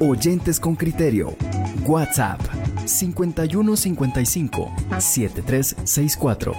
Oyentes con criterio. WhatsApp 5155 7364.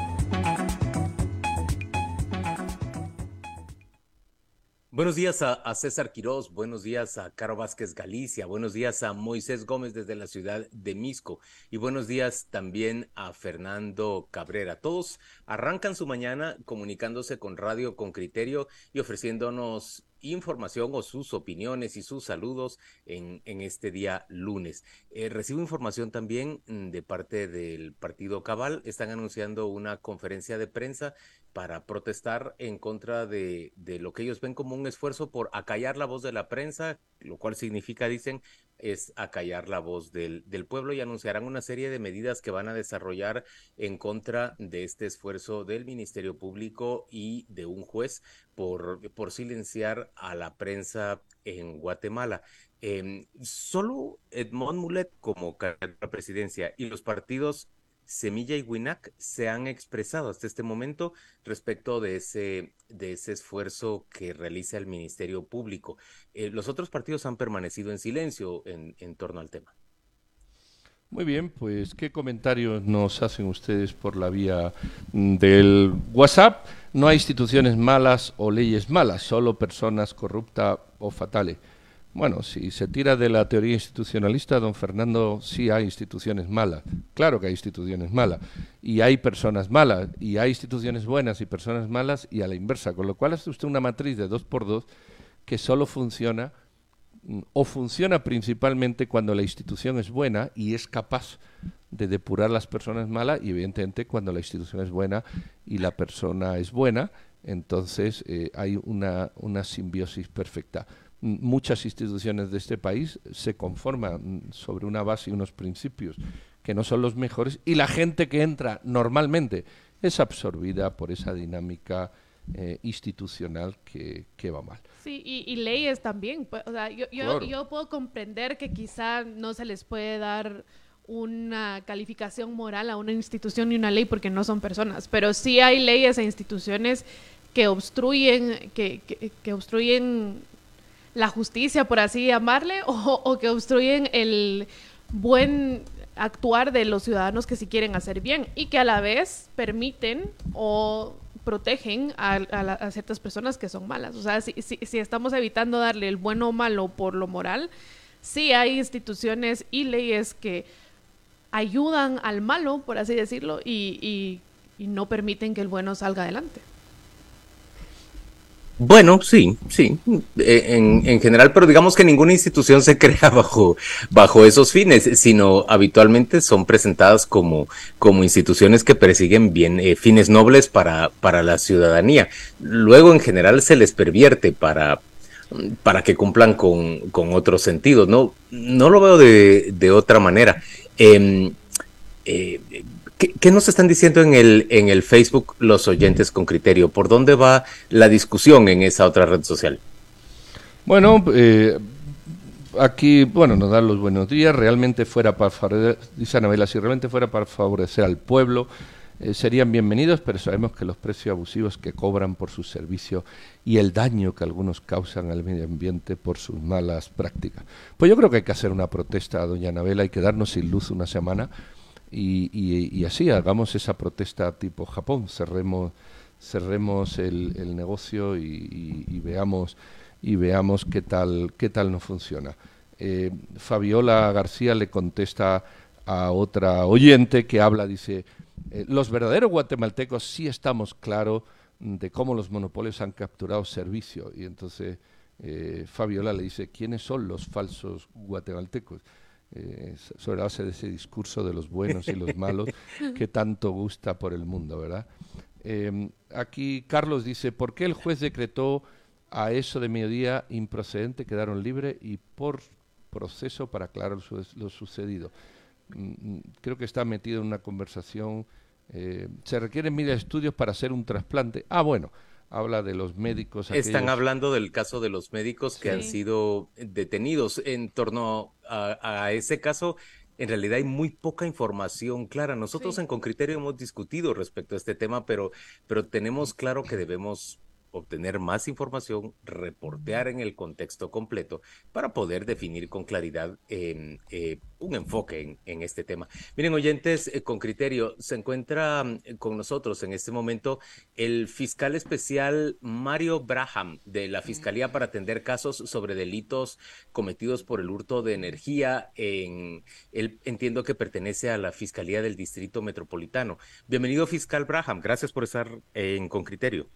Buenos días a, César Quirós, buenos días a Caro Vázquez Galicia, buenos días a Moisés Gómez desde la ciudad de Misco y buenos días también a Fernando Cabrera. Todos arrancan su mañana comunicándose con Radio con Criterio y ofreciéndonos información o sus opiniones y sus saludos en, en este día lunes. Eh, recibo información también mm, de parte del Partido Cabal. Están anunciando una conferencia de prensa para protestar en contra de, de lo que ellos ven como un esfuerzo por acallar la voz de la prensa, lo cual significa, dicen, es acallar la voz del, del, pueblo y anunciarán una serie de medidas que van a desarrollar en contra de este esfuerzo del Ministerio Público y de un juez por, por silenciar a la prensa en Guatemala. Eh, solo Edmond Mulet como candidato a la presidencia y los partidos Semilla y Winac se han expresado hasta este momento respecto de ese, de ese esfuerzo que realiza el Ministerio Público. Eh, los otros partidos han permanecido en silencio en, en torno al tema. Muy bien, pues ¿qué comentarios nos hacen ustedes por la vía mm, del WhatsApp? No hay instituciones malas o leyes malas, solo personas corruptas o fatales. Bueno, si se tira de la teoría institucionalista, don Fernando, sí hay instituciones malas. Claro que hay instituciones malas. Y hay personas malas. Y hay instituciones buenas y personas malas y a la inversa. Con lo cual hace usted una matriz de dos por dos que solo funciona mm, o funciona principalmente cuando la institución es buena y es capaz de depurar las personas malas y evidentemente cuando la institución es buena y la persona es buena, entonces eh, hay una, una simbiosis perfecta muchas instituciones de este país se conforman sobre una base y unos principios que no son los mejores y la gente que entra normalmente es absorbida por esa dinámica eh, institucional que, va mal. Sí, y, leyes también. Pues, o sea, yo, yo, yo puedo comprender que quizá no se les puede dar una calificación moral a una institución ni una ley porque no son personas, pero sí hay leyes e instituciones que obstruyen, que, que, que obstruyen la justicia, por así llamarle, o, que obstruyen el buen actuar de los ciudadanos que sí quieren hacer bien y que a la vez permiten o protegen a, ciertas personas que son malas. O sea, si, si, estamos evitando darle el bueno o malo por lo moral, sí hay instituciones y leyes que ayudan al malo, por así decirlo, y no permiten que el bueno salga adelante. Bueno, sí, sí, e, en, en, general, pero digamos que ninguna institución se crea bajo, bajo esos fines, sino habitualmente son presentadas como, como instituciones que persiguen bien eh, fines nobles para, para la ciudadanía. Luego, en general, se les pervierte para, para que cumplan con, con otros sentidos. No, no lo veo de, de otra manera. eh, eh ¿Qué, nos están diciendo en el, en el Facebook los oyentes con criterio? ¿Por dónde va la discusión en esa otra red social? Bueno, eh, aquí, bueno, nos dan los buenos días. Realmente fuera para favorecer, dice Anabela, si realmente fuera para favorecer al pueblo, eh, serían bienvenidos, pero sabemos que los precios abusivos que cobran por su servicio y el daño que algunos causan al medio ambiente por sus malas prácticas. Pues yo creo que hay que hacer una protesta a doña Anabela y quedarnos sin luz una semana y, así hagamos esa protesta tipo Japón, cerremos, cerremos el, negocio y, veamos y veamos qué tal qué tal no funciona. Eh, Fabiola García le contesta a otra oyente que habla, dice, eh, los verdaderos guatemaltecos sí estamos claros de cómo los monopolios han capturado servicio. Y entonces eh, Fabiola le dice, ¿quiénes son los falsos guatemaltecos? Eh, sobre la base de ese discurso de los buenos y los malos que tanto gusta por el mundo, ¿verdad? Em, aquí Carlos dice, ¿por qué el juez decretó a eso de mediodía improcedente quedaron libres y por proceso para aclarar lo sucedido? Mm, mm, creo que está metido en una conversación. Eh, se requieren miles de estudios para hacer un trasplante. Ah, bueno, habla de los médicos. Están hablando del caso de los médicos que han sido detenidos. En torno a, ese caso, en realidad hay muy poca información clara. Nosotros en Concriterio hemos discutido respecto a este tema, pero, pero tenemos claro que debemos obtener más información, reportear en el contexto completo para poder definir con claridad eh, un enfoque en, este tema. Miren, oyentes, eh, con criterio, se encuentra mm, con nosotros en este momento el fiscal especial Mario Braham de la Fiscalía para atender casos sobre delitos cometidos por el hurto de energía. En, él entiendo que pertenece a la Fiscalía del Distrito Metropolitano. Bienvenido, fiscal Braham. Gracias por estar en Con Criterio.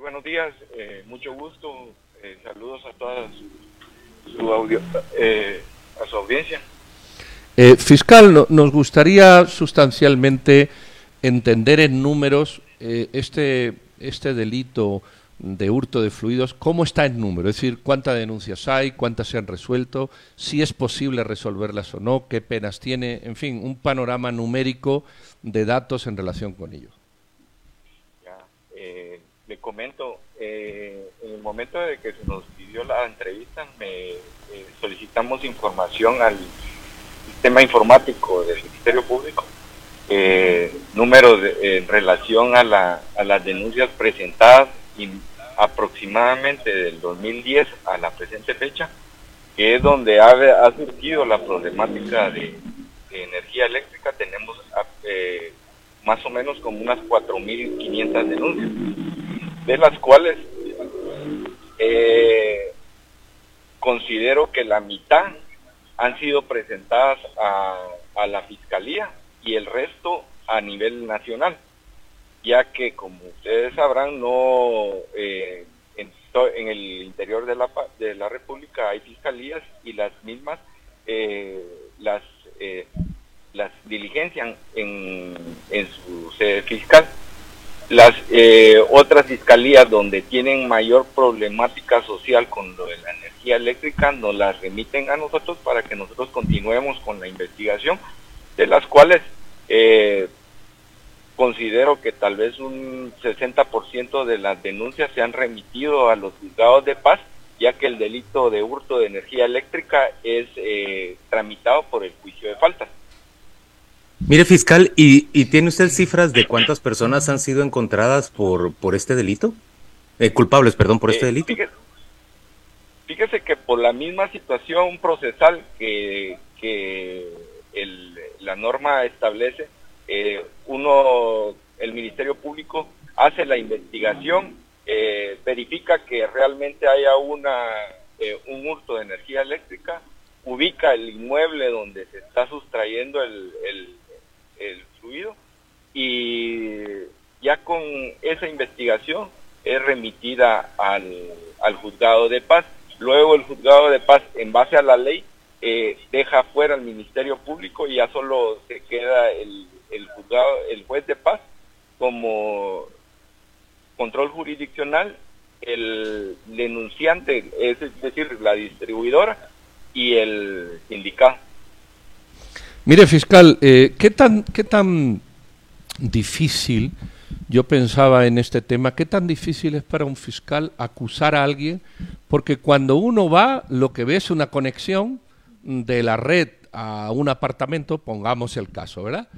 Buenos días, eh, mucho gusto. Eh, saludos a todas su audio a su audiencia. Eh, fiscal, nos gustaría sustancialmente entender en números eh, este, este delito de hurto de fluidos, ¿cómo está en número? Es decir, cuántas denuncias hay, cuántas se han resuelto, si es posible resolverlas o no, qué penas tiene, en fin, un panorama numérico de datos en relación con ello. Eh, le comento, en el momento de que se nos pidió la entrevista, me eh, solicitamos información al sistema informático del Ministerio Público, eh, números en relación a, la, a las denuncias presentadas y aproximadamente del 2010 a la presente fecha, que es donde ha, ha surgido la problemática de, energía eléctrica, tenemos eh, más o menos como unas 4.500 denuncias, de las cuales eh, considero que la mitad han sido presentadas a, la Fiscalía y el resto a nivel nacional, ya que como ustedes sabrán, no eh, en, el interior de la, de la República hay fiscalías y las mismas eh, las, eh, las diligencian en, en su sede fiscal. Las eh, otras fiscalías donde tienen mayor problemática social con lo de la energía eléctrica nos las remiten a nosotros para que nosotros continuemos con la investigación, de las cuales eh, considero que tal vez un 60% de las denuncias se han remitido a los juzgados de paz, ya que el delito de hurto de energía eléctrica es eh, tramitado por el juicio de faltas. Mire, fiscal, ¿y, tiene usted cifras de cuántas personas han sido encontradas por, por este delito? Eh, culpables, perdón, por este eh, delito. Fíjese, que por la misma situación procesal que, la norma establece, eh, uno, el Ministerio Público hace la investigación, verifica que realmente haya una, un hurto de energía eléctrica, ubica el inmueble donde se está sustrayendo el el fluido y ya con esa investigación es remitida al, al juzgado de paz. Luego el juzgado de paz, en base a la ley, eh, deja fuera al Ministerio Público y ya solo se queda el, el juzgado, el juez de paz como control jurisdiccional, el denunciante, es decir, la distribuidora y el sindicato. Mire, fiscal, eh, ¿qué, tan, ¿qué tan difícil, yo pensaba en este tema, qué tan difícil es para un fiscal acusar a alguien? Porque cuando uno va, lo que ve es una conexión de la red a un apartamento, pongamos el caso, ¿verdad?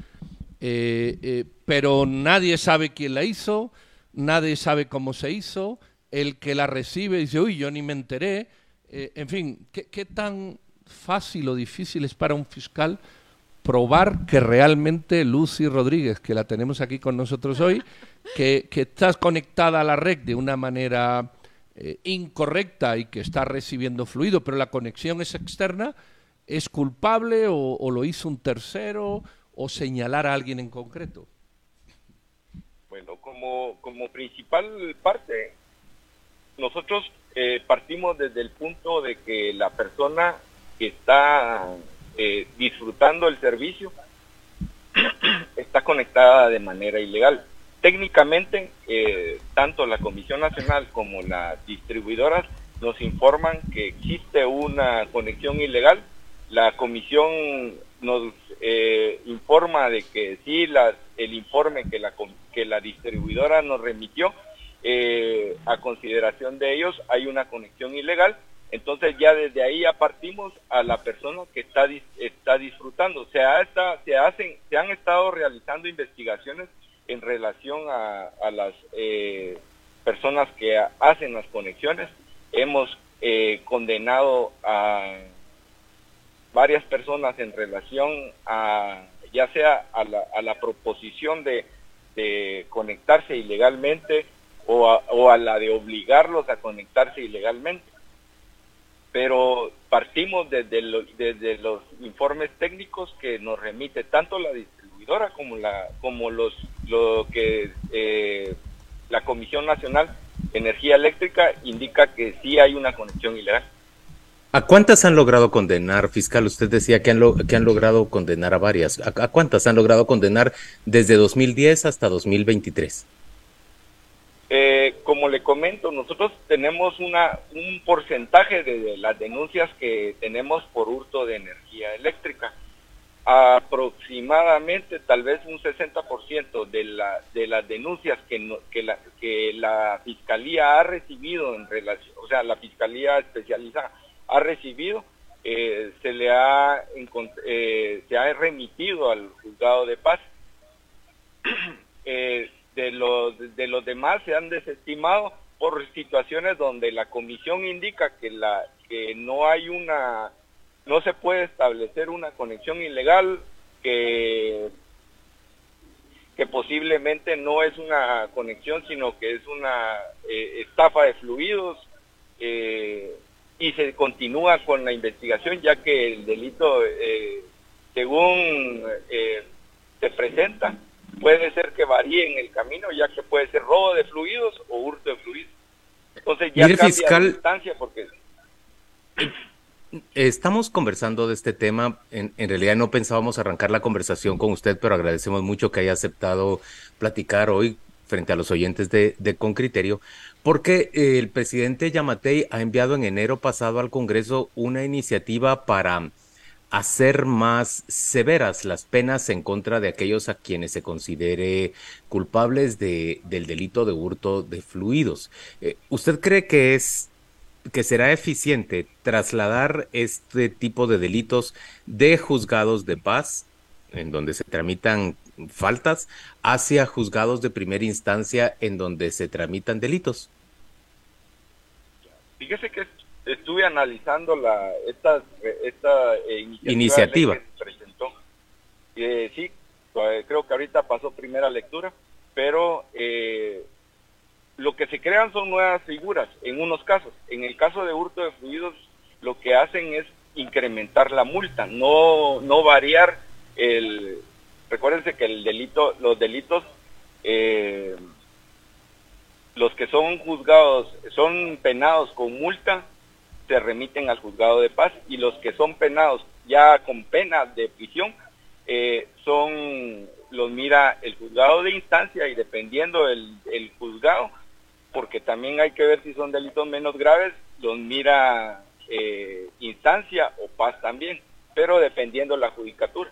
Eh, eh, pero nadie sabe quién la hizo, nadie sabe cómo se hizo, el que la recibe dice, uy, yo ni me enteré. en fin, ¿qué, ¿qué tan fácil o difícil es para un fiscal probar que realmente Lucy Rodríguez, que la tenemos aquí con nosotros hoy, que, estás conectada a la red de una manera eh, incorrecta y que está recibiendo fluido, pero la conexión es externa, ¿es culpable o, lo hizo un tercero o señalar a alguien en concreto? Bueno, como, como principal parte, nosotros eh, partimos desde el punto de que la persona que está eh, disfrutando el servicio está conectada de manera ilegal. Técnicamente, eh, tanto la Comisión Nacional como las distribuidoras nos informan que existe una conexión ilegal. La Comisión nos eh, informa de que sí, el informe que la, que la distribuidora nos remitió a consideración de ellos hay una conexión ilegal entonces ya desde ahí ya partimos a la persona que está, está disfrutando. Se, ha, se, hacen, se han estado realizando investigaciones en relación a, las, eh, personas que hacen las conexiones. Hemos eh, condenado a varias personas en relación a ya sea a la, proposición de, conectarse ilegalmente o a la de obligarlos a conectarse ilegalmente. Pero partimos desde, desde los informes técnicos que nos remite tanto la distribuidora como la como los lo que eh, la Comisión Nacional de Energía Eléctrica indica que sí hay una conexión ilegal. ¿A cuántas han logrado condenar, fiscal? Usted decía que han, que han logrado condenar a varias. ¿A, cuántas han logrado condenar desde 2010 hasta 2023? Eh, como le comento, nosotros tenemos un porcentaje de las denuncias que tenemos por hurto de energía eléctrica aproximadamente tal vez un 60% de, de las denuncias que, la, Fiscalía ha recibido en relación, o sea, la Fiscalía especializada ha recibido, eh, se le ha, eh, se ha remitido al juzgado de paz. Eh, de, los, de los demás se han desestimado por situaciones donde la comisión indica que, la, que no hay una no se puede establecer una conexión ilegal que, que posiblemente no es una conexión, sino que es una eh, estafa de fluidos eh, y se continúa con la investigación ya que el delito, eh, según se presenta, puede ser que varíe en el camino, ya que puede ser robo de fluidos o hurto de fluidos. Entonces ya cambia fiscal... instancia porque Estamos conversando de este tema. En, realidad no pensábamos arrancar la conversación con usted, pero agradecemos mucho que haya aceptado platicar hoy frente a los oyentes de, Con Criterio, porque el presidente Yamatei ha enviado en enero pasado al Congreso una iniciativa para hacer más severas las penas en contra de aquellos a quienes se considere culpables de, del delito de hurto de fluidos. Eh, ¿Usted cree que es que será eficiente trasladar este tipo de delitos de juzgados de paz, en donde se tramitan faltas, hacia juzgados de primera instancia, en donde se tramitan delitos. Fíjese que estuve analizando la esta, esta eh, iniciativa, que presentó. Eh, sí, eh, creo que ahorita pasó primera lectura, pero eh, lo que se crean son nuevas figuras en unos casos. En el caso de hurto de fluidos, lo que hacen es incrementar la multa, no, no variar el... Recuérdense que el delito, los delitos, eh, los que son juzgados, son penados con multa, se remiten al juzgado de paz y los que son penados ya con pena de prisión, eh, son los mira el juzgado de instancia y dependiendo el, el juzgado, porque también hay que ver si son delitos menos graves, los mira eh, instancia o paz también, pero dependiendo la judicatura.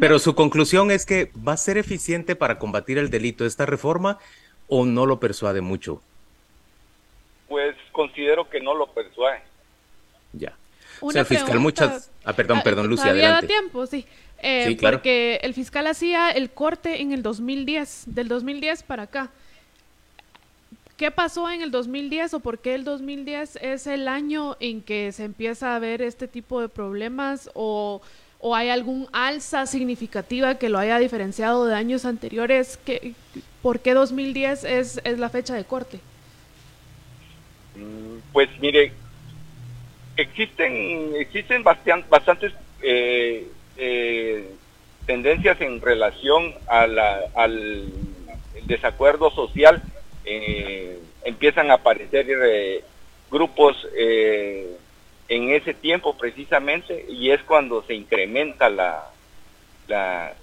Pero su conclusión es que va a ser eficiente para combatir el delito esta reforma o no lo persuade mucho. Considero que no lo persuade. Ya. o sea, el fiscal muchas... Ah, perdón, ah, perdón, Lucia, adelante. tiempo, sí. Eh, sí, claro. Porque el fiscal hacía el corte en el 2010, del 2010 para acá. ¿Qué pasó en el 2010 o por qué el 2010 es el año en que se empieza a ver este tipo de problemas o, hay algún alza significativa que lo haya diferenciado de años anteriores? ¿Qué, ¿Por qué 2010 es, es la fecha de corte? Pues mire, existen, existen bastantes eh, eh, tendencias en relación al desacuerdo social eh, empiezan a aparecer grupos en ese tiempo precisamente y es cuando se incrementa la, la,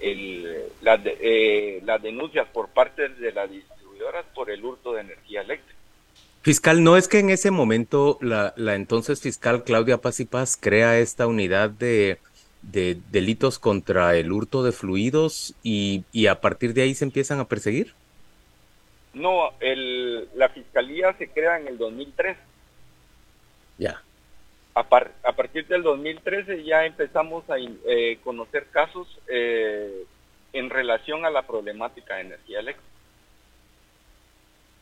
las denuncias por parte de las distribuidoras por el hurto de energía eléctrica. Fiscal, ¿no es que en ese momento la, la entonces fiscal Claudia Paz y Paz crea esta unidad de, de delitos contra el hurto de fluidos y, y a partir de ahí se empiezan a perseguir? No, el, la fiscalía se crea en el 2003. Ya. A, a, partir del 2013 ya empezamos a eh, conocer casos eh, en relación a la problemática de energía eléctrica.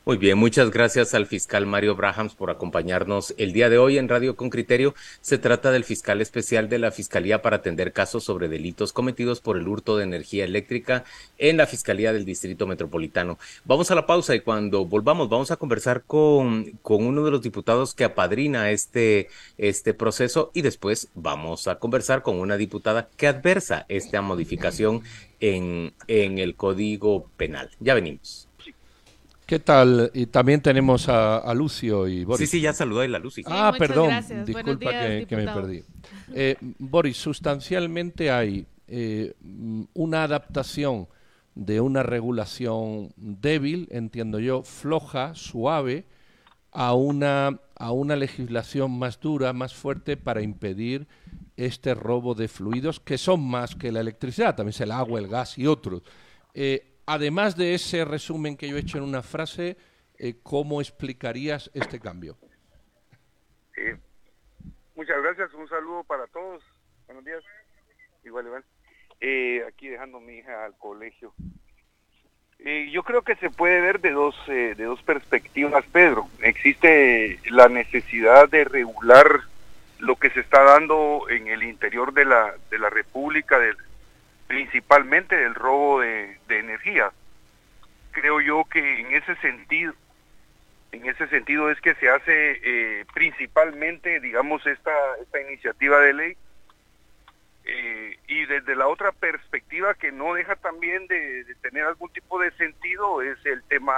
Muy bien, muchas gracias al fiscal Mario Brahams por acompañarnos el día de hoy en Radio con Criterio. Se trata del fiscal especial de la Fiscalía para atender casos sobre delitos cometidos por el hurto de energía eléctrica en la Fiscalía del Distrito Metropolitano. Vamos a la pausa y cuando volvamos vamos a conversar con, con uno de los diputados que apadrina este, este proceso y después vamos a conversar con una diputada que adversa esta modificación en, en el Código Penal. Ya venimos. ¿Qué tal? Y también tenemos a, Lucio y Boris. Sí, sí, ya saludó a la Lucy. ah, perdón, disculpa que, me perdí. Eh, Boris, sustancialmente hay eh, una adaptación de una regulación débil, entiendo yo, floja, suave, a una, a una legislación más dura, más fuerte para impedir este robo de fluidos que son más que la electricidad, también es el agua, el gas y otros. Eh, además de ese resumen que yo he hecho en una frase, eh, ¿cómo explicarías este cambio? Eh, muchas gracias, un saludo para todos. Buenos días. Igual, igual. Eh, aquí dejando a mi hija al colegio. yo creo que se puede ver de dos, de dos perspectivas, Pedro. Existe la necesidad de regular lo que se está dando en el interior de la, de la República, del, principalmente del robo de, energía. Creo yo que en ese sentido, en ese sentido es que se hace eh, principalmente, digamos, esta, esta iniciativa de ley. Eh, y desde la otra perspectiva que no deja también de, tener algún tipo de sentido es el tema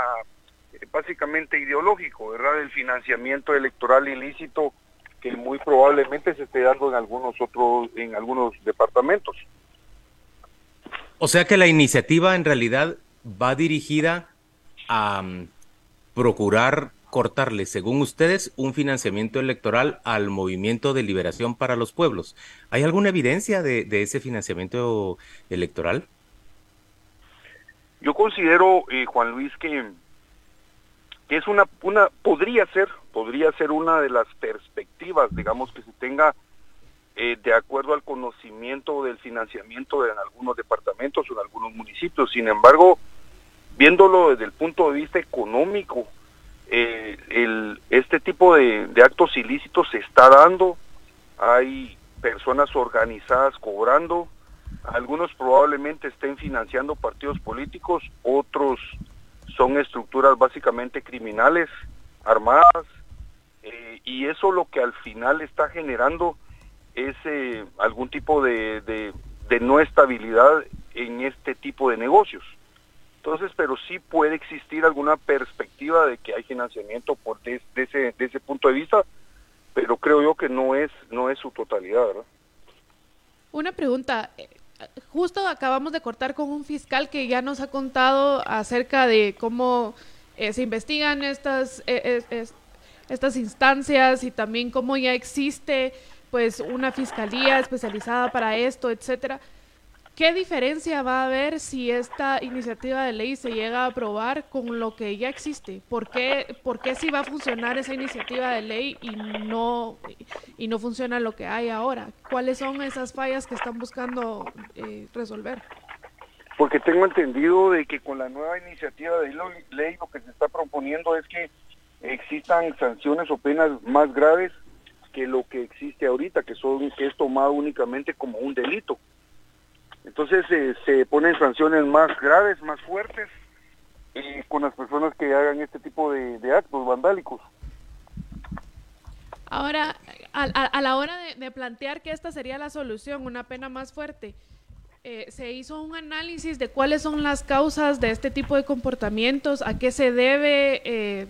eh, básicamente ideológico, ¿verdad? El financiamiento electoral ilícito que muy probablemente se esté dando en algunos otros, en algunos departamentos. O sea que la iniciativa en realidad va dirigida a mm, procurar cortarle, según ustedes, un financiamiento electoral al movimiento de liberación para los pueblos. ¿Hay alguna evidencia de, ese financiamiento electoral? Yo considero, eh, Juan Luis, que, que es una, una, podría ser, podría ser una de las perspectivas, digamos, que se tenga eh, de acuerdo al conocimiento del financiamiento en algunos departamentos o en algunos municipios. Sin embargo, viéndolo desde el punto de vista económico, eh, este tipo de, actos ilícitos se está dando, hay personas organizadas cobrando, algunos probablemente estén financiando partidos políticos, otros son estructuras básicamente criminales, armadas, eh, y eso lo que al final está generando es eh, algún tipo de, de, no estabilidad en este tipo de negocios. Entonces, pero sí puede existir alguna perspectiva de que hay financiamiento por de, ese, de ese punto de vista, pero creo yo que no es, no es su totalidad, ¿verdad? Una pregunta. Eh, justo acabamos de cortar con un fiscal que ya nos ha contado acerca de cómo eh, se investigan estas, estas instancias y también cómo ya existe pues una fiscalía especializada para esto, etcétera. ¿Qué diferencia va a haber si esta iniciativa de ley se llega a aprobar con lo que ya existe? ¿Por qué, por qué si va a funcionar esa iniciativa de ley y no, y no funciona lo que hay ahora? ¿Cuáles son esas fallas que están buscando eh, resolver? Porque tengo entendido de que con la nueva iniciativa de ley lo que se está proponiendo es que existan sanciones o penas más graves que lo que existe ahorita, que, son, es tomado únicamente como un delito. Entonces eh, se ponen sanciones más graves, más fuertes eh, con las personas que hagan este tipo de, actos vandálicos. Ahora, a, la hora de, plantear que esta sería la solución, una pena más fuerte, eh, se hizo un análisis de cuáles son las causas de este tipo de comportamientos, a qué se debe eh,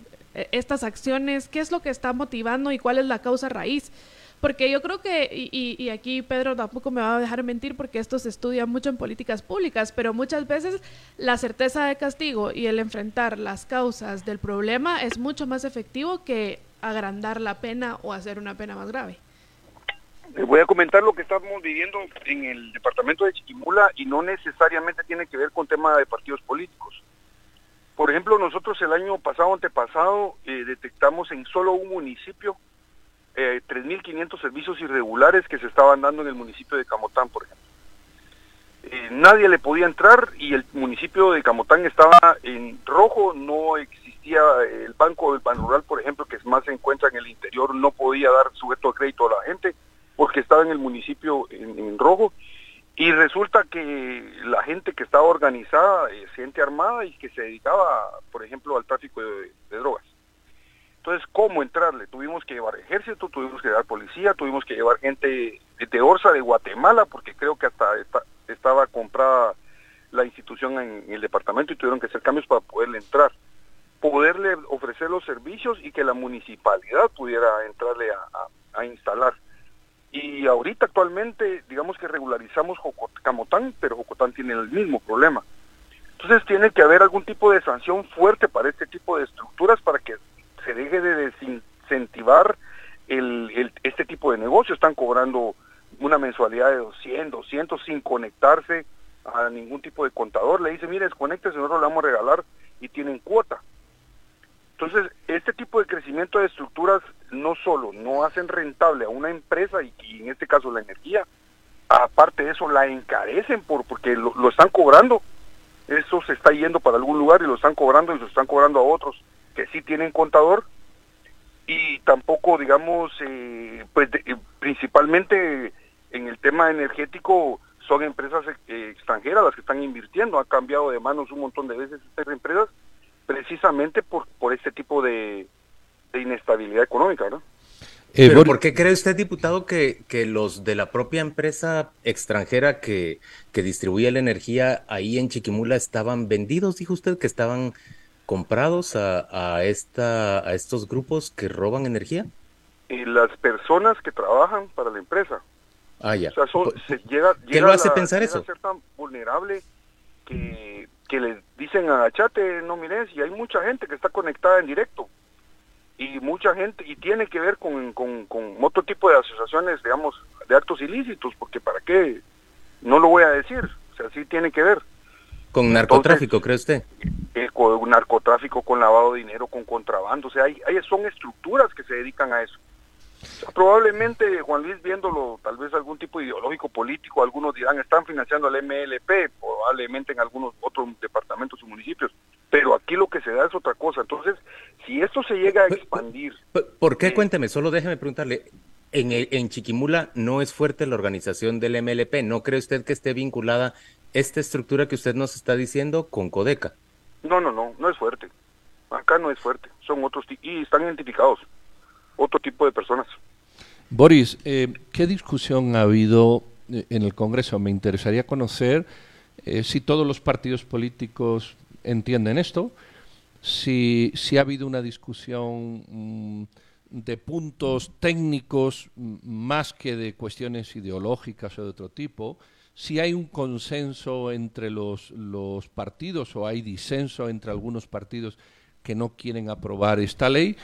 estas acciones, qué es lo que está motivando y cuál es la causa raíz. Porque yo creo que, y, aquí Pedro tampoco me va a dejar mentir porque esto se estudia mucho en políticas públicas, pero muchas veces la certeza de castigo y el enfrentar las causas del problema es mucho más efectivo que agrandar la pena o hacer una pena más grave. Les voy a comentar lo que estamos viviendo en el departamento de Chiquimula y no necesariamente tiene que ver con tema de partidos políticos. Por ejemplo, nosotros el año pasado, antepasado, eh, detectamos en solo un municipio eh, 3.500 servicios irregulares que se estaban dando en el municipio de Camotán, por ejemplo. Eh, nadie le podía entrar y el municipio de Camotán estaba en rojo, no existía decía el banco del Ban Rural, por ejemplo, que más se encuentra en el interior, no podía dar sujeto de crédito a la gente porque estaba en el municipio en, rojo. Y resulta que la gente que estaba organizada, es gente armada y que se dedicaba, por ejemplo, al tráfico de, drogas. Entonces, ¿cómo entrarle? Tuvimos que llevar ejército, tuvimos que llevar policía, tuvimos que llevar gente de Orsa, de Guatemala, porque creo que hasta estaba comprada la institución en, el departamento y tuvieron que hacer cambios para poderle entrar. Poderle ofrecer los servicios y que la municipalidad pudiera entrarle a instalar. Y ahorita actualmente, digamos que regularizamos Camotán, pero Jocotán tiene el mismo problema. Entonces tiene que haber algún tipo de sanción fuerte para este tipo de estructuras para que se deje de desincentivar el, este tipo de negocio. Están cobrando una mensualidad de 200, 200 sin conectarse a ningún tipo de contador. Le dice, mire, desconecte, nosotros le vamos a regalar y tienen cuota. Entonces, este tipo de crecimiento de estructuras no solo no hacen rentable a una empresa y, en este caso la energía, aparte de eso la encarecen por porque lo, están cobrando. Eso se está yendo para algún lugar y lo están cobrando y lo están cobrando a otros que sí tienen contador y tampoco, digamos, eh, pues eh, principalmente en el tema energético son empresas eh, extranjeras las que están invirtiendo. Ha cambiado de manos un montón de veces estas empresas precisamente por, por este tipo de, inestabilidad económica, ¿no? Eh, ¿Pero por qué cree usted, diputado, que, que, los de la propia empresa extranjera que, que distribuye la energía ahí en Chiquimula estaban vendidos? Dijo usted que estaban comprados a, a, esta, a estos grupos que roban energía. Y las personas que trabajan para la empresa. Ah, ya. O sea, se llega, ¿Qué lo hace pensar eso? A ser tan vulnerable que que le dicen a Chate, no mires, y hay mucha gente que está conectada en directo. Y mucha gente, y tiene que ver con, con, otro tipo de asociaciones, digamos, de actos ilícitos, porque para qué, no lo voy a decir, o sea, sí tiene que ver. ¿Con narcotráfico, cree usted? Eh, con narcotráfico, con lavado de dinero, con contrabando, o sea, hay, hay, son estructuras que se dedican a eso. Probablemente, Juan Luis, viéndolo, tal vez algún tipo ideológico político, algunos dirán, están financiando al MLP, probablemente en algunos otros departamentos o municipios, pero aquí lo que se da es otra cosa. Entonces, si esto se llega a expandir... ¿Por qué? Cuénteme, solo déjeme preguntarle, en, en Chiquimula no es fuerte la organización del MLP, ¿no cree usted que esté vinculada esta estructura que usted nos está diciendo con Codeca? No, no, no, no es fuerte. Acá no es fuerte, son otros y están identificados otro tipo de personas. Boris, eh, ¿qué discusión ha habido eh, en el Congreso? Me interesaría conocer eh, si todos los partidos políticos entienden esto, si, ha habido una discusión mm, de puntos técnicos mm, más que de cuestiones ideológicas o de otro tipo, si hay un consenso entre los partidos o hay disenso entre algunos partidos que no quieren aprobar esta ley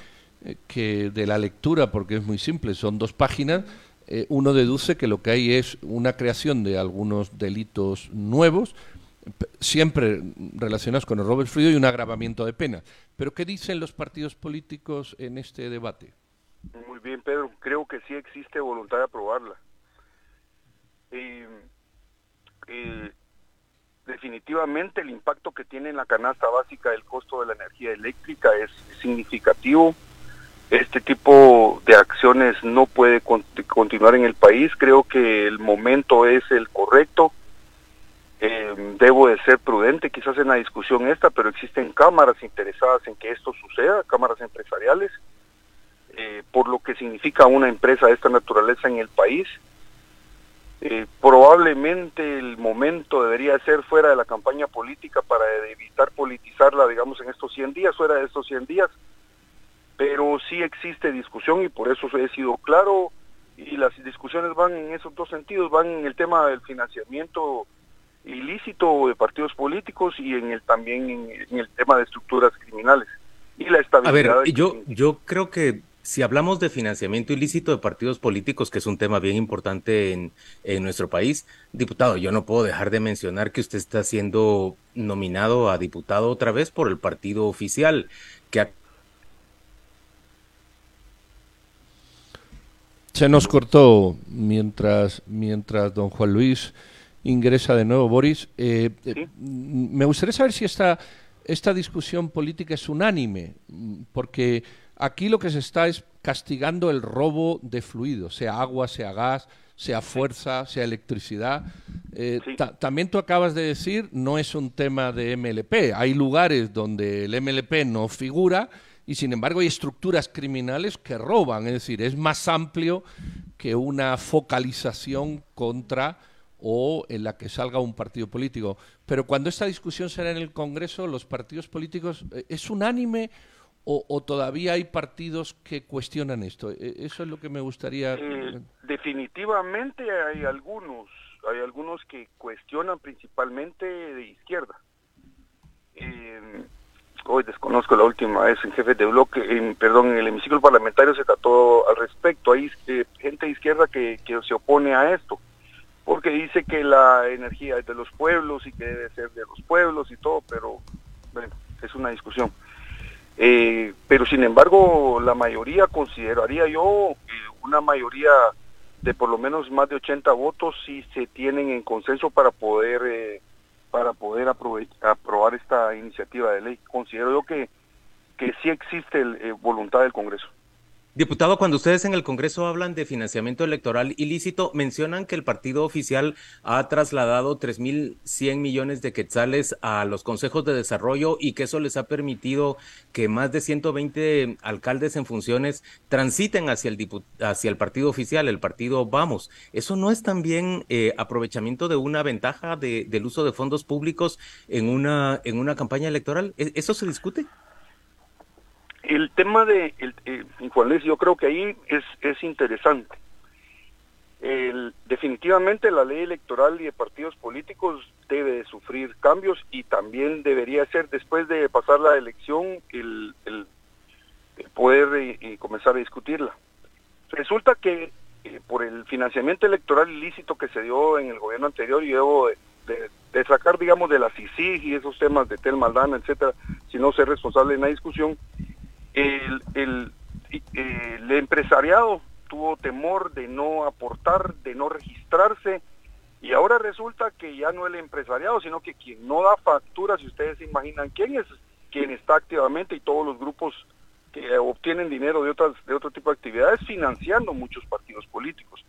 que de la lectura, porque es muy simple, son dos páginas, eh, uno deduce que lo que hay es una creación de algunos delitos nuevos, siempre relacionados con el robo fluido y un agravamiento de pena. Pero ¿qué dicen los partidos políticos en este debate? Muy bien, Pedro. Creo que sí existe voluntad de aprobarla. Definitivamente el impacto que tiene en la canasta básica del costo de la energía eléctrica es significativo este tipo de acciones no puede continuar en el país. Creo que el momento es el correcto. Eh, debo de ser prudente quizás en la discusión esta, pero existen cámaras interesadas en que esto suceda, cámaras empresariales, eh, por lo que significa una empresa de esta naturaleza en el país. Eh, probablemente el momento debería ser fuera de la campaña política para evitar politizarla, digamos, en estos 100 días, fuera de estos 100 días, pero sí existe discusión y por eso he sido claro y las discusiones van en esos dos sentidos, van en el tema del financiamiento ilícito de partidos políticos y en el también en, el tema de estructuras criminales y la estabilidad. A ver, yo yo creo que si hablamos de financiamiento ilícito de partidos políticos, que es un tema bien importante en, en, nuestro país, diputado, yo no puedo dejar de mencionar que usted está siendo nominado a diputado otra vez por el partido oficial, que ha Se nos cortó mientras, mientras don Juan Luis ingresa de nuevo, Boris. Eh, eh, me gustaría saber si esta esta discusión política es unánime, porque aquí lo que se está es castigando el robo de fluidos, sea agua, sea gas, sea fuerza, sea electricidad. Eh, también tú acabas de decir, no es un tema de MLP. Hay lugares donde el MLP no figura y sin embargo hay estructuras criminales que roban. Es decir, es más amplio que una focalización contra o en la que salga un partido político. Pero cuando esta discusión será en el Congreso, los partidos políticos, eh, ¿es unánime o, todavía hay partidos que cuestionan esto? E, eso es lo que me gustaría. Eh, definitivamente hay algunos, hay algunos que cuestionan principalmente de izquierda. Eh, hoy desconozco la última vez en jefe de bloque, en, perdón, en el hemiciclo parlamentario se trató al respecto. Hay gente de izquierda que, que se opone a esto porque dice que la energía es de los pueblos y que debe ser de los pueblos y todo, pero bueno, es una discusión. Eh, pero sin embargo, la mayoría, consideraría yo, eh, una mayoría de por lo menos más de 80 votos si se tienen en consenso para poder eh, para poder aprobar esta iniciativa de ley. Considero yo que, que sí existe voluntad del Congreso. Diputado, cuando ustedes en el Congreso hablan de financiamiento electoral ilícito, mencionan que el partido oficial ha trasladado 3.100 millones de quetzales a los consejos de desarrollo y que eso les ha permitido que más de 120 alcaldes en funciones transiten hacia el, el partido oficial, el partido Vamos. ¿Eso no es también eh, aprovechamiento de una ventaja del uso de fondos públicos en una, en una campaña electoral? ¿E-, ¿Eso se discute? El tema de el, eh, Juan Luis, yo creo que ahí es, es interesante. definitivamente la ley electoral y de partidos políticos debe de sufrir cambios y también debería ser después de pasar la elección el, el, poder eh, comenzar a discutirla. Resulta que eh, por el financiamiento electoral ilícito que se dio en el gobierno anterior y debo de, de, sacar, digamos, de la CICIG y esos temas de Tel Maldana, etcétera, si no ser responsable en la discusión, el, el, empresariado tuvo temor de no aportar, de no registrarse, y ahora resulta que ya no el empresariado, sino que quien no da facturas, si ustedes se imaginan quién es, quien está activamente y todos los grupos que obtienen dinero de otras de otro tipo de actividades financiando muchos partidos políticos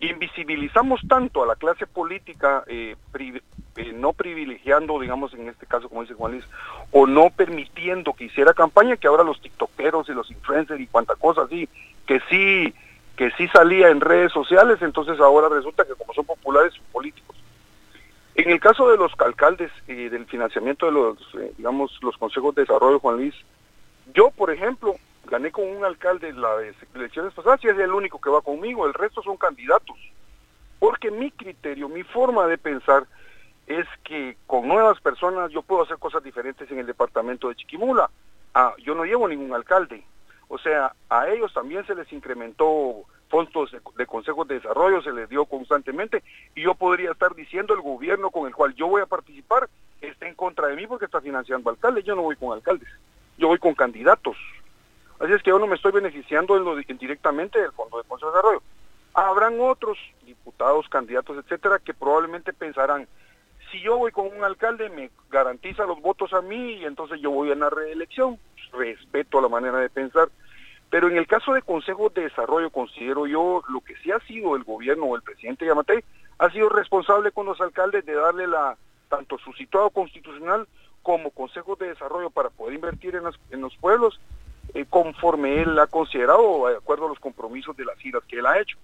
invisibilizamos tanto a la clase política, eh, eh, no privilegiando, digamos en este caso, como dice Juan Luis, o no permitiendo que hiciera campaña, que ahora los tiktokeros y los influencers y cuanta cosa así, que sí, que sí salía en redes sociales, entonces ahora resulta que como son populares, son políticos. En el caso de los alcaldes y del financiamiento de los, eh, digamos, los consejos de desarrollo, Juan Luis, yo, por ejemplo, gané con un alcalde en las elecciones pasadas y es el único que va conmigo, el resto son candidatos. Porque mi criterio, mi forma de pensar es que con nuevas personas yo puedo hacer cosas diferentes en el departamento de Chiquimula. Ah, yo no llevo ningún alcalde. O sea, a ellos también se les incrementó fondos de, de, consejos de desarrollo, se les dio constantemente, y yo podría estar diciendo el gobierno con el cual yo voy a participar está en contra de mí porque está financiando alcaldes, yo no voy con alcaldes, yo voy con candidatos. Así es que yo no me estoy beneficiando en directamente del Fondo de Consejo de Desarrollo. Habrán otros diputados, candidatos, etcétera, que probablemente pensarán, si yo voy con un alcalde me garantiza los votos a mí y entonces yo voy a una reelección. Respeto la manera de pensar. Pero en el caso de consejos de desarrollo, considero yo lo que sí ha sido el gobierno o el presidente Yamatei, ha sido responsable con los alcaldes de darle la tanto su situado constitucional como consejos de desarrollo para poder invertir en los pueblos eh, conforme él ha considerado, de acuerdo a los compromisos de las giras que él ha hecho.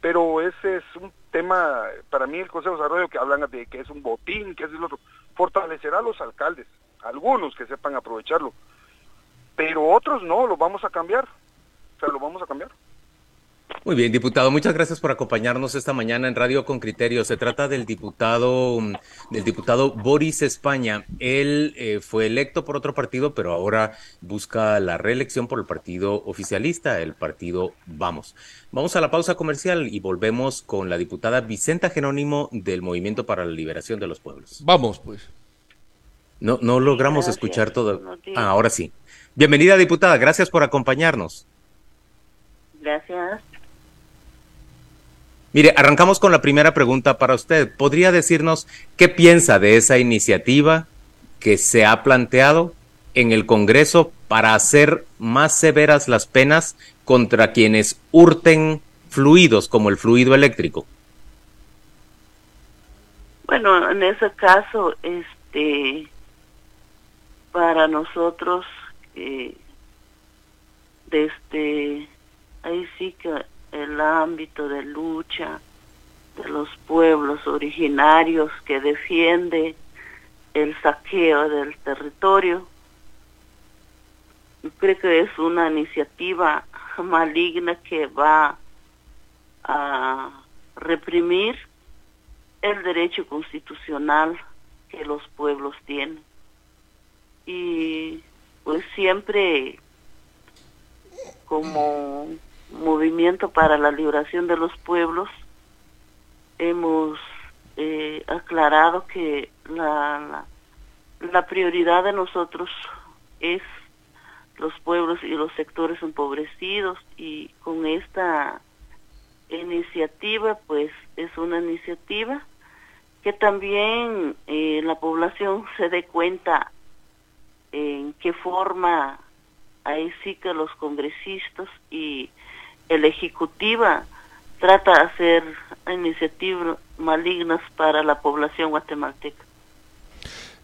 Pero ese es un tema, para mí el Consejo de Desarrollo que hablan de que es un botín, que es el otro, fortalecerá a los alcaldes, algunos que sepan aprovecharlo, pero otros no, lo vamos a cambiar, o sea, lo vamos a cambiar. Muy bien, diputado, muchas gracias por acompañarnos esta mañana en Radio con Criterio. Se trata del diputado, mm, del diputado Boris España. Él eh, fue electo por otro partido, pero ahora busca la reelección por el partido oficialista, el partido Vamos. Vamos a la pausa comercial y volvemos con la diputada Vicenta Jerónimo del Movimiento para la Liberación de los Pueblos. Vamos, pues. No, no logramos escuchar todo. Ah, ahora sí. Bienvenida, diputada. Gracias por acompañarnos. Gracias. Mire, arrancamos con la primera pregunta para usted. ¿Podría decirnos qué piensa de esa iniciativa que se ha planteado en el Congreso para hacer más severas las penas contra quienes hurten fluidos como el fluido eléctrico? Bueno, en ese caso, este, para nosotros, eh, desde ahí sí que el ámbito de lucha de los pueblos originarios que defiende el saqueo del territorio. Creo que es una iniciativa maligna que va a reprimir el derecho constitucional que los pueblos tienen. Y pues siempre como movimiento para la liberación de los pueblos hemos eh, aclarado que la, la, prioridad de nosotros es los pueblos y los sectores empobrecidos y con esta iniciativa pues es una iniciativa que también eh, la población se dé cuenta en qué forma ahí sí que los congresistas y el ejecutiva trata de hacer iniciativas malignas para la población guatemalteca.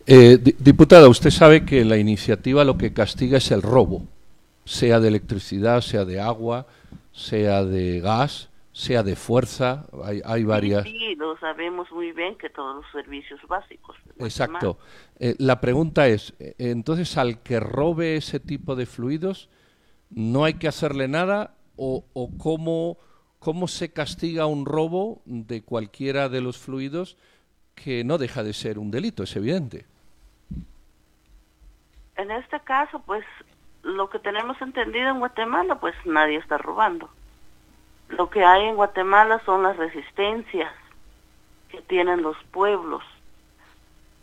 Eh, diputada, usted sabe que la iniciativa lo que castiga es el robo, sea de electricidad, sea de agua, sea de gas, sea de fuerza, hay, hay varias... Sí, lo sabemos muy bien que todos los servicios básicos. Exacto. Eh, la pregunta es, eh, entonces al que robe ese tipo de fluidos, ¿no hay que hacerle nada o, cómo cómo se castiga un robo de cualquiera de los fluidos que no deja de ser un delito, es evidente. En este caso, pues lo que tenemos entendido en Guatemala, pues nadie está robando. Lo que hay en Guatemala son las resistencias que tienen los pueblos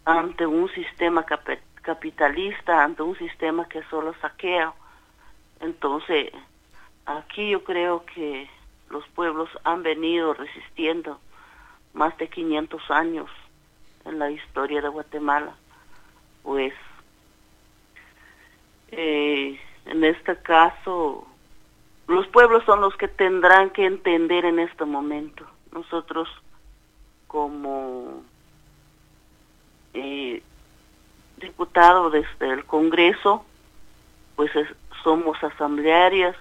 ante un sistema capitalista, ante un sistema que solo saquea. Entonces, aquí yo creo que los pueblos han venido resistiendo más de 500 años en la historia de Guatemala. Pues eh, en este caso, los pueblos son los que tendrán que entender en este momento. Nosotros como eh, diputados desde el Congreso, pues somos asamblearias,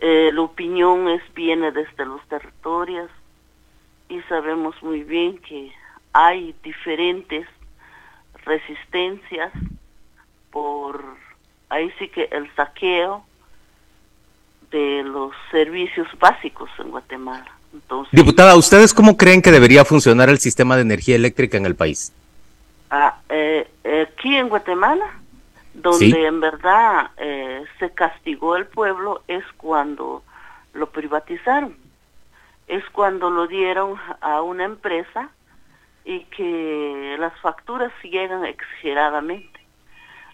eh, la opinión es viene desde los territorios y sabemos muy bien que hay diferentes resistencias por ahí sí que el saqueo de los servicios básicos en Guatemala. Entonces, Diputada, ¿ustedes cómo creen que debería funcionar el sistema de energía eléctrica en el país? Ah, eh, aquí en Guatemala donde en verdad eh, se castigó el pueblo es cuando lo privatizaron, es cuando lo dieron a una empresa y que las facturas llegan exageradamente.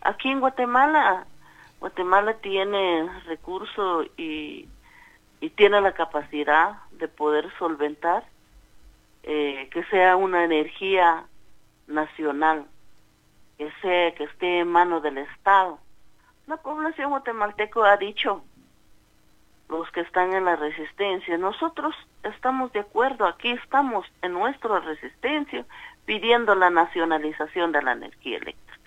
Aquí en Guatemala, Guatemala tiene recursos y, y tiene la capacidad de poder solventar eh, que sea una energía nacional que que esté en manos del Estado. La población guatemalteca ha dicho, los que están en la resistencia, nosotros estamos de acuerdo, aquí estamos en nuestra resistencia pidiendo la nacionalización de la energía eléctrica.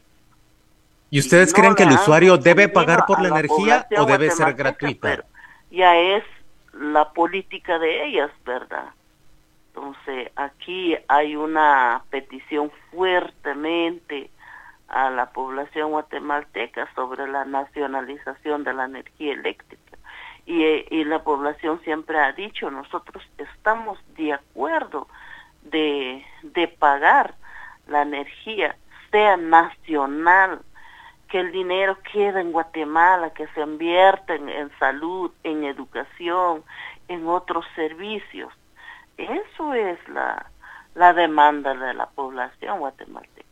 ¿Y ustedes creen que el usuario debe pagar por la, energía o debe ser gratuita? Ya es la política de ellas, ¿verdad? Entonces, aquí hay una petición fuertemente a la población guatemalteca sobre la nacionalización de la energía eléctrica. Y, y, la población siempre ha dicho, nosotros estamos de acuerdo de, de pagar la energía, sea nacional, que el dinero quede en Guatemala, que se invierta en, en salud, en educación, en otros servicios. Eso es la, la demanda de la población guatemalteca.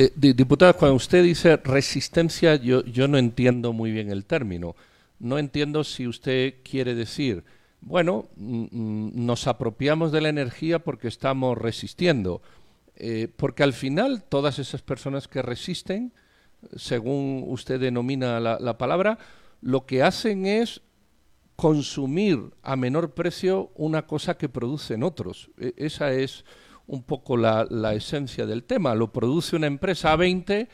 Eh, diputada, cuando usted dice resistencia, yo, yo no entiendo muy bien el término. No entiendo si usted quiere decir, bueno, mm, mm, nos apropiamos de la energía porque estamos resistiendo. Eh, porque al final todas esas personas que resisten, según usted denomina la, palabra, lo que hacen es consumir a menor precio una cosa que producen otros. E, esa es un poco la, la, esencia del tema. Lo produce una empresa a 20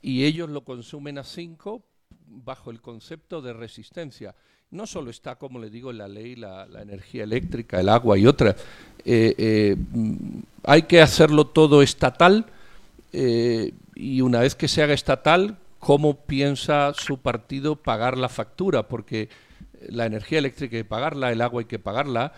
y ellos lo consumen a 5 bajo el concepto de resistencia. No solo está, como le digo, en la ley la, energía eléctrica, el agua y otras. Eh, eh, hay que hacerlo todo estatal eh, y una vez que se haga estatal, ¿cómo piensa su partido pagar la factura? Porque la energía eléctrica hay que pagarla, el agua hay que pagarla.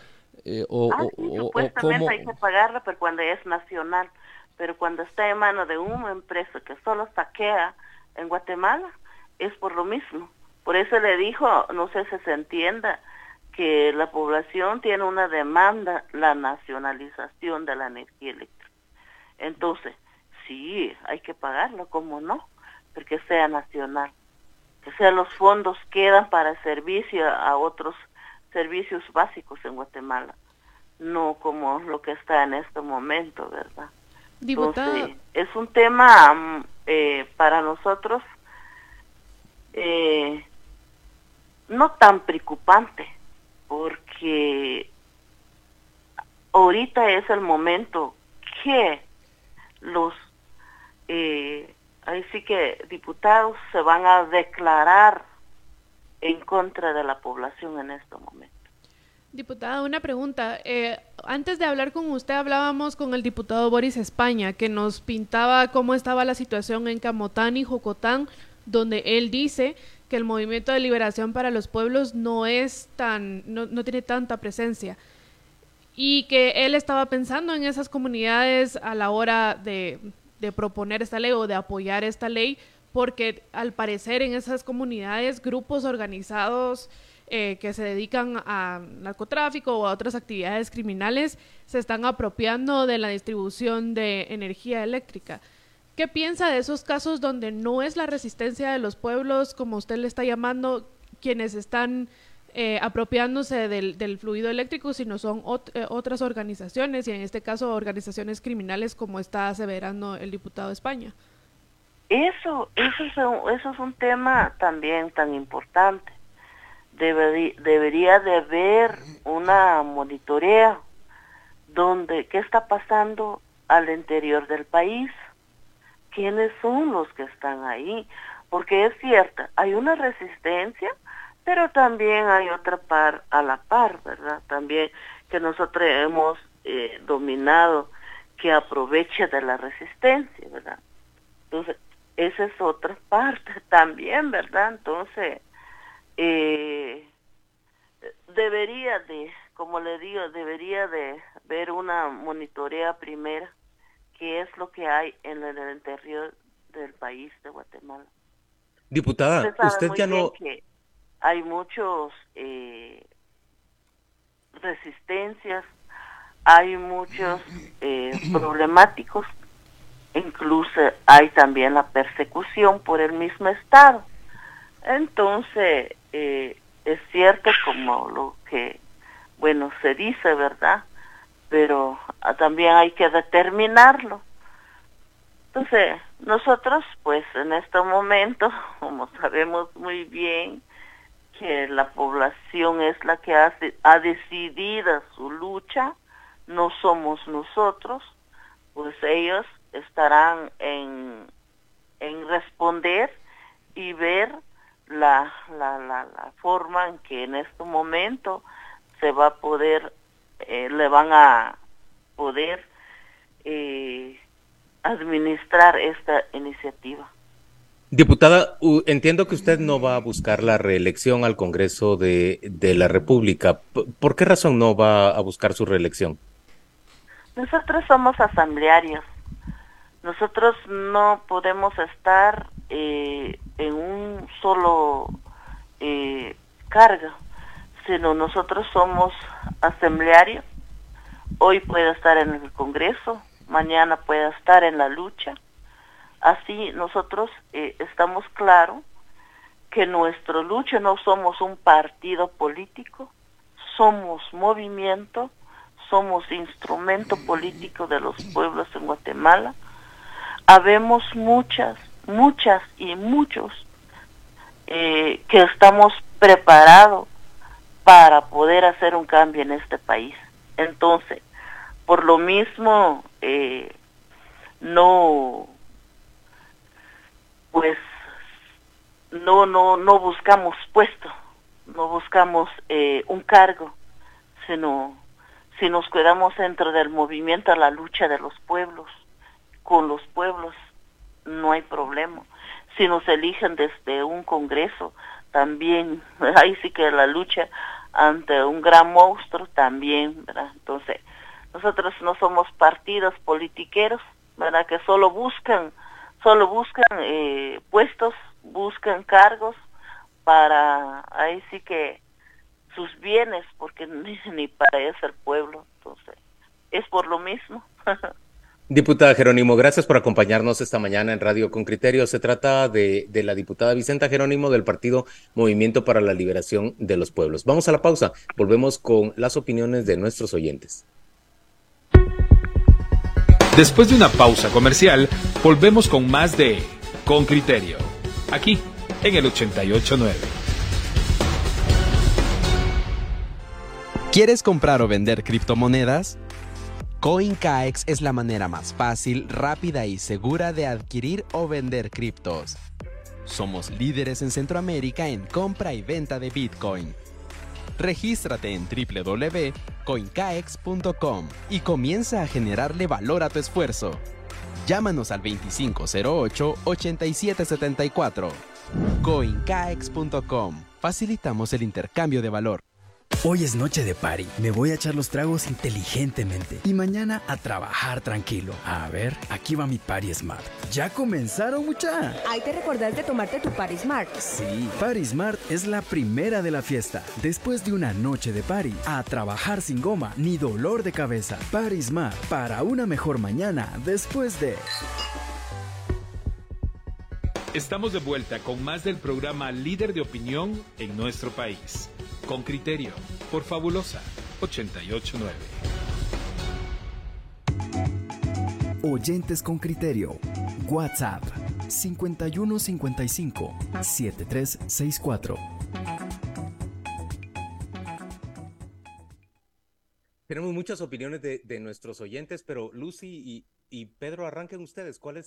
O, ah, supuestamente hay que pagarla, pero cuando es nacional. Pero cuando está en mano de una empresa que solo saquea en Guatemala, es por lo mismo. Por eso le dijo, no sé si se entienda, que la población tiene una demanda, la nacionalización de la energía eléctrica. Entonces, sí, hay que pagarlo, ¿cómo no? Porque sea nacional. Que sea los fondos quedan para servicio a otros servicios básicos en Guatemala, no como lo que está en este momento, ¿verdad? Entonces, es un tema mm, eh, para nosotros eh, no tan preocupante, porque ahorita es el momento que los, eh, ahí sí que diputados se van a declarar en contra de la población en este momento. Diputada, una pregunta. Eh, antes de hablar con usted hablábamos con el diputado Boris España, que nos pintaba cómo estaba la situación en Camotán y Jocotán donde él dice que el movimiento de liberación para los pueblos no es tan, no, tiene tanta presencia. Y que él estaba pensando en esas comunidades a la hora de, proponer esta ley o de apoyar esta ley, porque al parecer en esas comunidades grupos organizados eh, que se dedican a narcotráfico o a otras actividades criminales se están apropiando de la distribución de energía eléctrica. ¿Qué piensa de esos casos donde no es la resistencia de los pueblos, como usted le está llamando, quienes están eh, apropiándose del, fluido eléctrico, sino son eh, otras organizaciones, y en este caso organizaciones criminales, como está aseverando el diputado de España? Eso, eso es un, eso es un tema también tan importante. debería de haber una monitorea donde qué está pasando al interior del país quiénes son los que están ahí, porque es cierto, hay una resistencia, pero también hay otra par a la par, ¿verdad? También que nosotros hemos eh, dominado que aproveche de la resistencia, ¿verdad? Entonces, esa es otra parte también, ¿verdad? Entonces, eh, debería de, como le digo, debería de ver una monitorea primera qué es lo que hay en el interior del país de Guatemala. Diputada, usted, ya no... hay muchos eh, resistencias, hay muchos eh, problemáticos, incluso hay también la persecución por el mismo Estado. Entonces, eh, es cierto como lo que, bueno, se dice, ¿verdad? pero ah, también hay que determinarlo. Entonces, nosotros, pues en este momento, como sabemos muy bien que la población es la que ha, ha decidido su lucha, no somos nosotros, pues ellos estarán en, en responder y ver la, la, la, la forma en que en este momento se va a poder eh, le van a poder eh, administrar esta iniciativa. Diputada, entiendo que usted no va a buscar la reelección al Congreso de, de la República. ¿Por qué razón no va a buscar su reelección? Nosotros somos asamblearios. Nosotros no podemos estar eh, en un solo eh, cargo sino nosotros somos asamblearios. Hoy puede estar en el Congreso, mañana puede estar en la lucha. Así nosotros eh, estamos claros que nuestra lucha no somos un partido político, somos movimiento, somos instrumento político de los pueblos en Guatemala, habemos muchas, muchas y muchos eh, que estamos preparados para poder hacer un cambio en este país. Entonces, por lo mismo, eh, no, pues, no, no, no buscamos puesto, no buscamos eh, un cargo, sino si nos quedamos dentro del movimiento a la lucha de los pueblos, con los pueblos, no hay problema. Si nos eligen desde un congreso, también, ahí sí que la lucha ante un gran monstruo también, ¿verdad? Entonces, nosotros no somos partidos politiqueros, ¿verdad? Que solo buscan, solo buscan eh, puestos, buscan cargos para, ahí sí que sus bienes, porque ni, para eso el pueblo, entonces, es por lo mismo. Diputada Jerónimo, gracias por acompañarnos esta mañana en Radio con Criterio. Se trata de, de, la diputada Vicenta Jerónimo del partido Movimiento para la Liberación de los Pueblos. Vamos a la pausa. Volvemos con las opiniones de nuestros oyentes. Después de una pausa comercial, volvemos con más de Con Criterio, aquí en el 889. ¿Quieres comprar o vender criptomonedas? CoinCaex es la manera más fácil, rápida y segura de adquirir o vender criptos. Somos líderes en Centroamérica en compra y venta de Bitcoin. Regístrate en www.coincaex.com y comienza a generarle valor a tu esfuerzo. Llámanos al 2508-8774. Coincaex.com. Facilitamos el intercambio de valor. Hoy es noche de party. Me voy a echar los tragos inteligentemente. Y mañana a trabajar tranquilo. A ver, aquí va mi Party Smart. ¿Ya comenzaron, mucha? Ahí te recordás de tomarte tu Party Smart. Sí, Party Smart es la primera de la fiesta. Después de una noche de party, a trabajar sin goma ni dolor de cabeza. Party Smart, para una mejor mañana después de... Estamos de vuelta con más del programa Líder de Opinión en nuestro país. Con criterio, por Fabulosa 889. Oyentes con criterio. WhatsApp 5155 7364. Tenemos muchas opiniones de, de nuestros oyentes, pero Lucy y, y Pedro, arranquen ustedes. ¿Cuál es